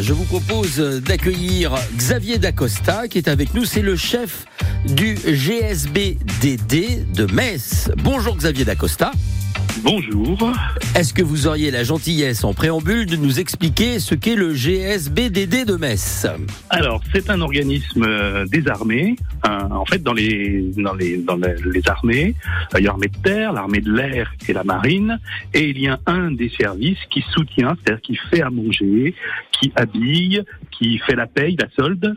Je vous propose d'accueillir Xavier Dacosta qui est avec nous. C'est le chef du GSBDD de Metz. Bonjour Xavier Dacosta. Bonjour. Est-ce que vous auriez la gentillesse en préambule de nous expliquer ce qu'est le GSBDD de Metz Alors, c'est un organisme euh, des armées. Euh, en fait, dans les dans les dans les armées, euh, il y a l'armée de terre, l'armée de l'air et la marine, et il y a un des services qui soutient, c'est-à-dire qui fait à manger, qui habille, qui fait la paye, la solde,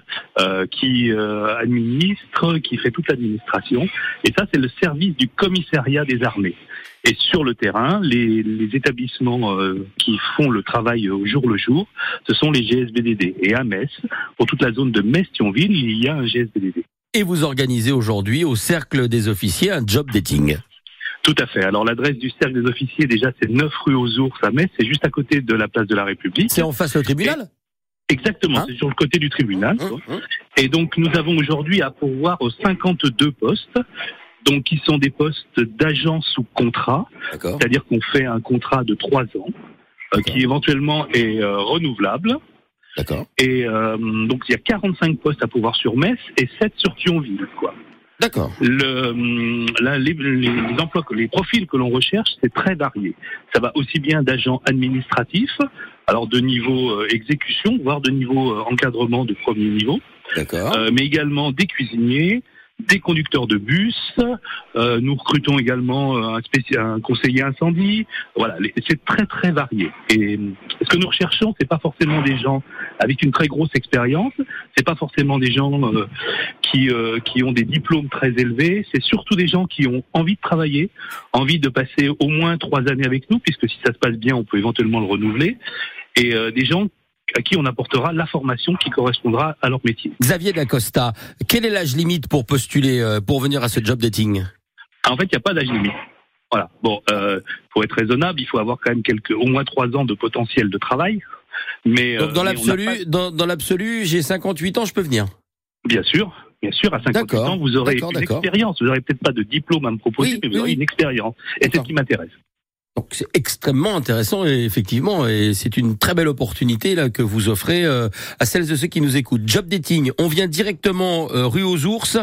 qui administre, qui fait toute l'administration. Et ça, c'est le service du commissariat des armées. Et sur le terrain, les, établissements euh, qui font le travail au jour le jour, ce sont les GSBDD. Et à Metz, pour toute la zone de Metz-Thionville, il y a un GSBDD. Et vous organisez aujourd'hui au Cercle des officiers un job dating tout à fait. Alors l'adresse du cercle des officiers, déjà, c'est 9 rue aux Ours à Metz, c'est juste à côté de la place de la République. C'est en face au tribunal? Exactement, hein c'est sur le côté du tribunal. Hein Et donc nous avons aujourd'hui à pourvoir aux 52 postes donc qui sont des postes d'agents sous contrat, c'est-à-dire qu'on fait un contrat de trois ans, euh, qui éventuellement est euh, renouvelable. D'accord. Et euh, donc il y a 45 postes à pouvoir sur Metz et 7 sur Thionville, quoi. D'accord. Le, les, les, emplois, les profils que l'on recherche, c'est très varié. Ça va aussi bien d'agents administratifs, alors de niveau exécution, voire de niveau encadrement de premier niveau. D'accord. mais également des cuisiniers, des conducteurs de bus. Euh, nous recrutons également euh, un, spécial, un conseiller incendie. Voilà, c'est très très varié. Et ce que nous recherchons, c'est pas forcément des gens avec une très grosse expérience. C'est pas forcément des gens euh, qui qui ont des diplômes très élevés. C'est surtout des gens qui ont envie de travailler, envie de passer au moins trois années avec nous, puisque si ça se passe bien, on peut éventuellement le renouveler. Et des gens à qui on apportera la formation qui correspondra à leur métier. Xavier Dacosta, quel est l'âge limite pour postuler, euh, pour venir à ce job dating? En fait, il n'y a pas d'âge limite. Voilà. Bon, euh, pour être raisonnable, il faut avoir quand même quelques, au moins trois ans de potentiel de travail. Mais donc dans euh, l'absolu, dans, dans l'absolu, j'ai 58 ans, je peux venir. Bien sûr, bien sûr. À 58 ans, vous aurez une expérience. Vous n'aurez peut-être pas de diplôme à me proposer, mais vous aurez une expérience. Et c'est ce qui m'intéresse. Donc c'est extrêmement intéressant et effectivement et c'est une très belle opportunité là que vous offrez euh, à celles et ceux qui nous écoutent. Job dating, on vient directement euh, rue aux ours.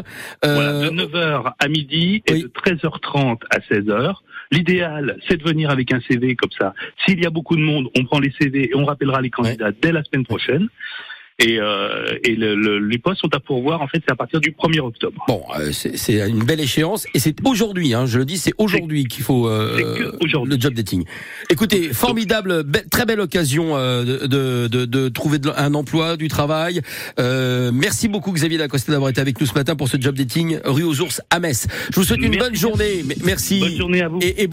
Euh, de 9h à midi et de 13h30 à 16h. L'idéal, c'est de venir avec un CV comme ça. S'il y a beaucoup de monde, on prend les CV et on rappellera les candidats dès la semaine prochaine. Et, euh, et le, le, les postes sont à pourvoir, en fait, c'est à partir du 1er octobre. Bon, euh, c'est une belle échéance, et c'est aujourd'hui, hein, je le dis, c'est aujourd'hui qu'il faut euh, le job dating. Écoutez, formidable, très belle occasion euh, de, de, de, trouver un emploi, du travail. Euh, merci beaucoup Xavier Lacoste d'avoir été avec nous ce matin pour ce job dating rue aux Ours à Metz. Je vous souhaite une bonne journée. Merci. Bonne journée à vous. Et, et bon